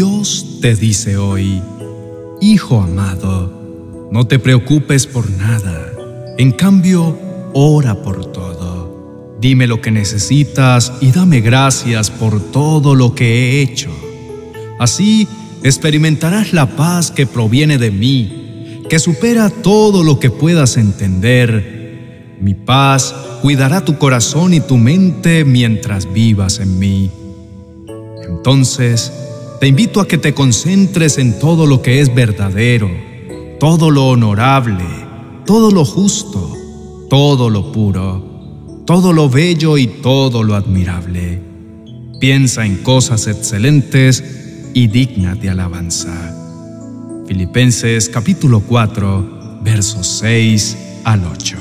Dios te dice hoy, Hijo amado, no te preocupes por nada, en cambio, ora por todo. Dime lo que necesitas y dame gracias por todo lo que he hecho. Así experimentarás la paz que proviene de mí, que supera todo lo que puedas entender. Mi paz cuidará tu corazón y tu mente mientras vivas en mí. Entonces, te invito a que te concentres en todo lo que es verdadero, todo lo honorable, todo lo justo, todo lo puro, todo lo bello y todo lo admirable. Piensa en cosas excelentes y dignas de alabanza. Filipenses capítulo 4, versos 6 al 8.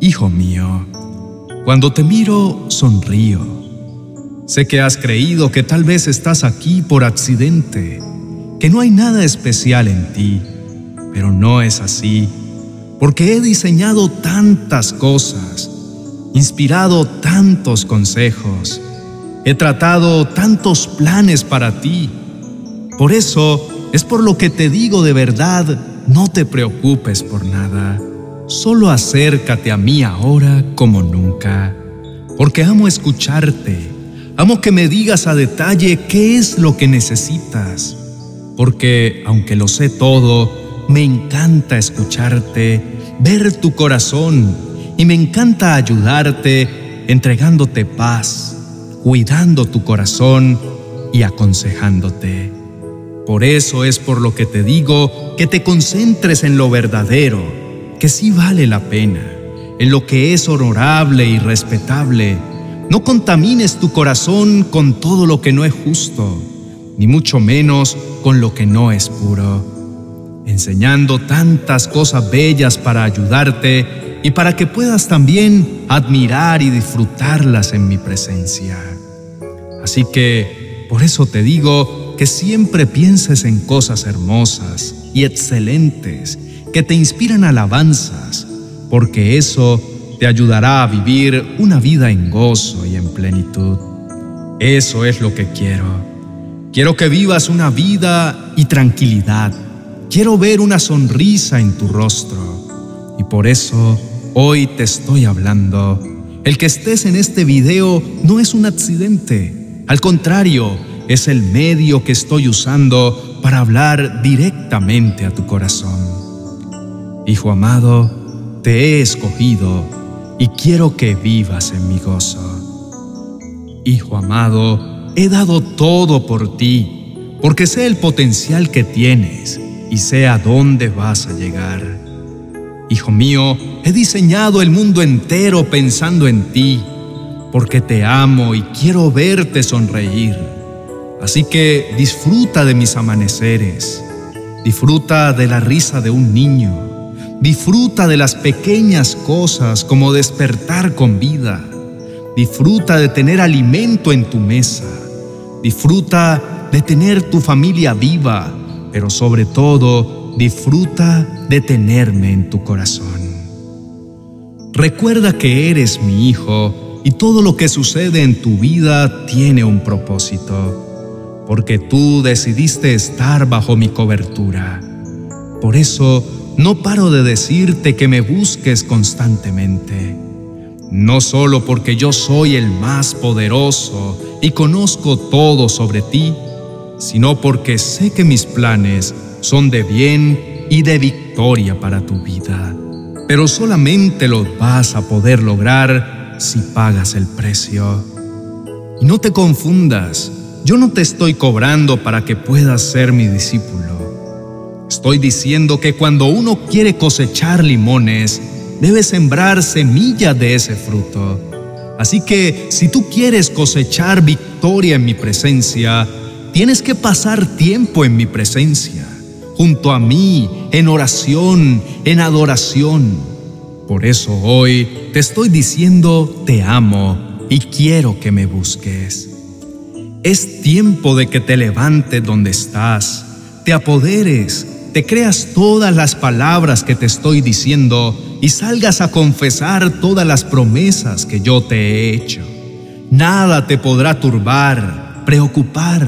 Hijo mío, cuando te miro sonrío Sé que has creído que tal vez estás aquí por accidente, que no hay nada especial en ti, pero no es así, porque he diseñado tantas cosas, inspirado tantos consejos, he tratado tantos planes para ti. Por eso es por lo que te digo de verdad, no te preocupes por nada, solo acércate a mí ahora como nunca, porque amo escucharte Amo que me digas a detalle qué es lo que necesitas, porque aunque lo sé todo, me encanta escucharte, ver tu corazón y me encanta ayudarte entregándote paz, cuidando tu corazón y aconsejándote. Por eso es por lo que te digo que te concentres en lo verdadero, que sí vale la pena, en lo que es honorable y respetable, no contamines tu corazón con todo lo que no es justo, ni mucho menos con lo que no es puro, enseñando tantas cosas bellas para ayudarte y para que puedas también admirar y disfrutarlas en mi presencia. Así que, por eso te digo que siempre pienses en cosas hermosas y excelentes que te inspiran alabanzas, porque eso te ayudará a vivir una vida en gozo y en plenitud. Eso es lo que quiero. Quiero que vivas una vida y tranquilidad. Quiero ver una sonrisa en tu rostro. Y por eso hoy te estoy hablando. El que estés en este video no es un accidente. Al contrario, es el medio que estoy usando para hablar directamente a tu corazón. Hijo amado, te he escogido y quiero que vivas en mi gozo. Hijo amado, he dado todo por ti, porque sé el potencial que tienes y sé a dónde vas a llegar. Hijo mío, he diseñado el mundo entero pensando en ti, porque te amo y quiero verte sonreír. Así que disfruta de mis amaneceres, disfruta de la risa de un niño, Disfruta de las pequeñas cosas como despertar con vida. Disfruta de tener alimento en tu mesa. Disfruta de tener tu familia viva, pero sobre todo disfruta de tenerme en tu corazón. Recuerda que eres mi hijo y todo lo que sucede en tu vida tiene un propósito, porque tú decidiste estar bajo mi cobertura. Por eso, no paro de decirte que me busques constantemente. No solo porque yo soy el más poderoso y conozco todo sobre ti, sino porque sé que mis planes son de bien y de victoria para tu vida. Pero solamente los vas a poder lograr si pagas el precio. Y no te confundas, yo no te estoy cobrando para que puedas ser mi discípulo. Estoy diciendo que cuando uno quiere cosechar limones, debe sembrar semilla de ese fruto. Así que si tú quieres cosechar victoria en mi presencia, tienes que pasar tiempo en mi presencia, junto a mí, en oración, en adoración. Por eso hoy te estoy diciendo te amo y quiero que me busques. Es tiempo de que te levantes donde estás, te apoderes te creas todas las palabras que te estoy diciendo y salgas a confesar todas las promesas que yo te he hecho. Nada te podrá turbar, preocupar,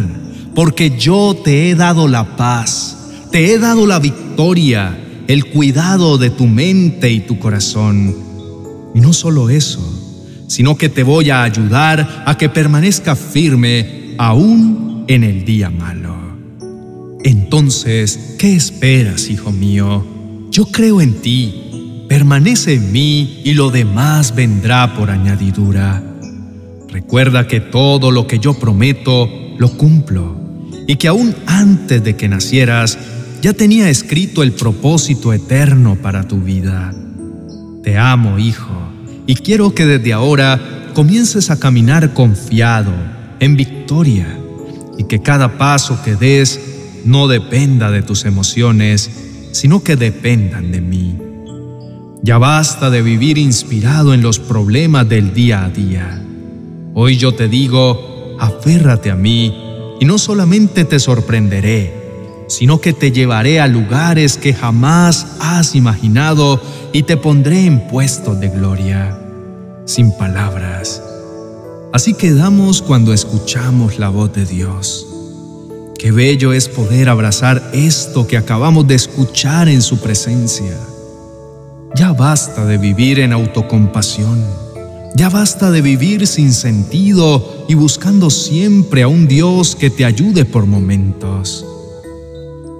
porque yo te he dado la paz, te he dado la victoria, el cuidado de tu mente y tu corazón. Y no solo eso, sino que te voy a ayudar a que permanezca firme aún en el día malo. Entonces, ¿qué esperas, hijo mío? Yo creo en ti, permanece en mí y lo demás vendrá por añadidura. Recuerda que todo lo que yo prometo lo cumplo y que aún antes de que nacieras ya tenía escrito el propósito eterno para tu vida. Te amo, hijo, y quiero que desde ahora comiences a caminar confiado, en victoria, y que cada paso que des no dependa de tus emociones, sino que dependan de mí. Ya basta de vivir inspirado en los problemas del día a día. Hoy yo te digo, aférrate a mí y no solamente te sorprenderé, sino que te llevaré a lugares que jamás has imaginado y te pondré en puestos de gloria, sin palabras. Así quedamos cuando escuchamos la voz de Dios. Qué bello es poder abrazar esto que acabamos de escuchar en su presencia. Ya basta de vivir en autocompasión. Ya basta de vivir sin sentido y buscando siempre a un Dios que te ayude por momentos.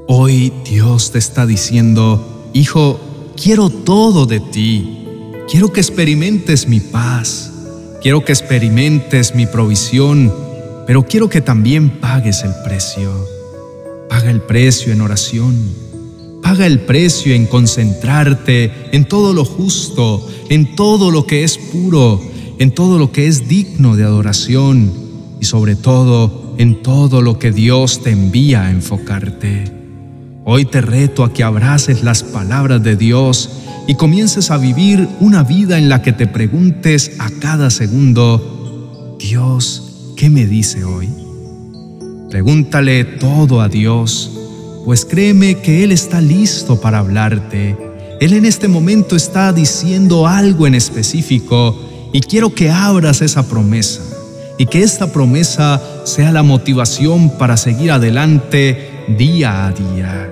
Hoy Dios te está diciendo, Hijo, quiero todo de ti. Quiero que experimentes mi paz. Quiero que experimentes mi provisión, pero quiero que también pagues el precio. Paga el precio en oración. Paga el precio en concentrarte en todo lo justo, en todo lo que es puro, en todo lo que es digno de adoración y sobre todo en todo lo que Dios te envía a enfocarte. Hoy te reto a que abraces las palabras de Dios y comiences a vivir una vida en la que te preguntes a cada segundo, Dios, ¿qué me dice hoy? Pregúntale todo a Dios, pues créeme que Él está listo para hablarte. Él en este momento está diciendo algo en específico y quiero que abras esa promesa y que esta promesa sea la motivación para seguir adelante día a día.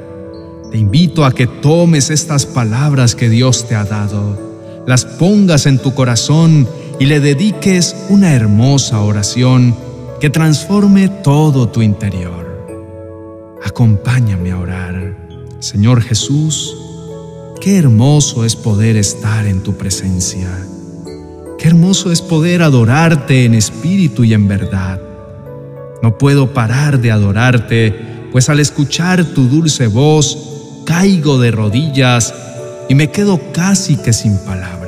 Te invito a que tomes estas palabras que Dios te ha dado, las pongas en tu corazón y le dediques una hermosa oración que transforme todo tu interior. Acompáñame a orar. Señor Jesús, qué hermoso es poder estar en tu presencia. Qué hermoso es poder adorarte en espíritu y en verdad. No puedo parar de adorarte, pues al escuchar tu dulce voz, caigo de rodillas y me quedo casi que sin palabras.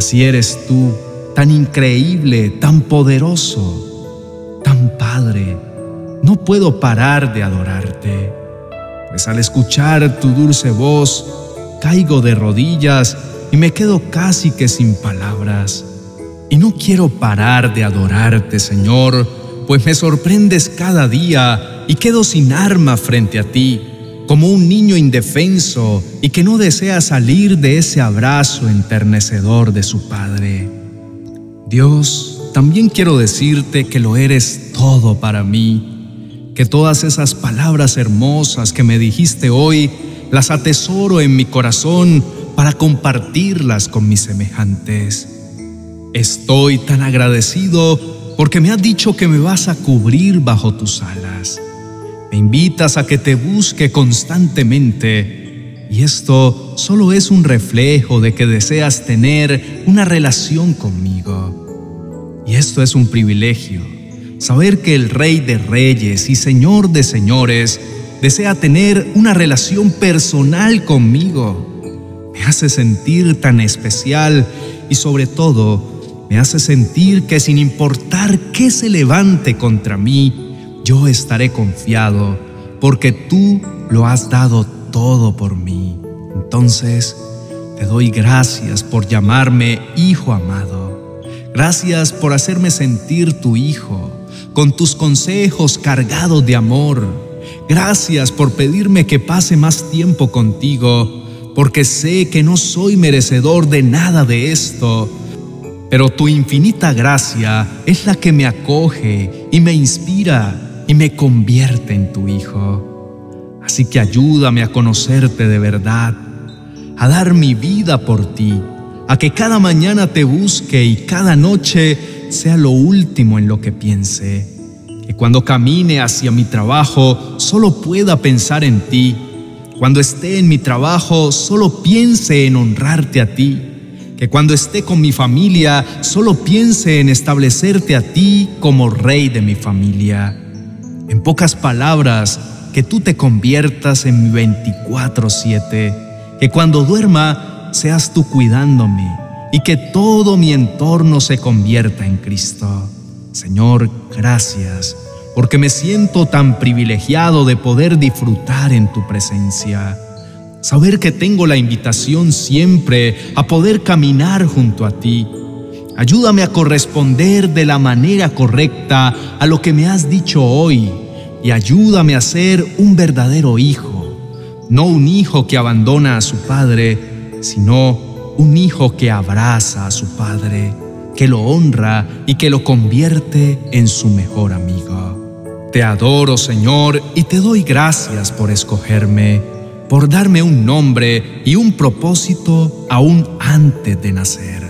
Así eres tú, tan increíble, tan poderoso, tan padre. No puedo parar de adorarte, pues al escuchar tu dulce voz, caigo de rodillas y me quedo casi que sin palabras. Y no quiero parar de adorarte, Señor, pues me sorprendes cada día y quedo sin arma frente a ti como un niño indefenso y que no desea salir de ese abrazo enternecedor de su Padre. Dios, también quiero decirte que lo eres todo para mí, que todas esas palabras hermosas que me dijiste hoy las atesoro en mi corazón para compartirlas con mis semejantes. Estoy tan agradecido porque me has dicho que me vas a cubrir bajo tus alas me invitas a que te busque constantemente y esto solo es un reflejo de que deseas tener una relación conmigo. Y esto es un privilegio, saber que el Rey de Reyes y Señor de Señores desea tener una relación personal conmigo. Me hace sentir tan especial y sobre todo me hace sentir que sin importar qué se levante contra mí, yo estaré confiado porque tú lo has dado todo por mí. Entonces, te doy gracias por llamarme hijo amado. Gracias por hacerme sentir tu hijo, con tus consejos cargados de amor. Gracias por pedirme que pase más tiempo contigo, porque sé que no soy merecedor de nada de esto, pero tu infinita gracia es la que me acoge y me inspira y me convierte en tu Hijo. Así que ayúdame a conocerte de verdad, a dar mi vida por ti, a que cada mañana te busque y cada noche sea lo último en lo que piense. Que cuando camine hacia mi trabajo solo pueda pensar en ti. Cuando esté en mi trabajo solo piense en honrarte a ti que cuando esté con mi familia solo piense en establecerte a ti como rey de mi familia. En pocas palabras, que tú te conviertas en mi 24/7, que cuando duerma seas tú cuidándome y que todo mi entorno se convierta en Cristo. Señor, gracias, porque me siento tan privilegiado de poder disfrutar en tu presencia. Saber que tengo la invitación siempre a poder caminar junto a ti. Ayúdame a corresponder de la manera correcta a lo que me has dicho hoy y ayúdame a ser un verdadero hijo, no un hijo que abandona a su padre, sino un hijo que abraza a su padre, que lo honra y que lo convierte en su mejor amigo. Te adoro, Señor, y te doy gracias por escogerme por darme un nombre y un propósito aún antes de nacer.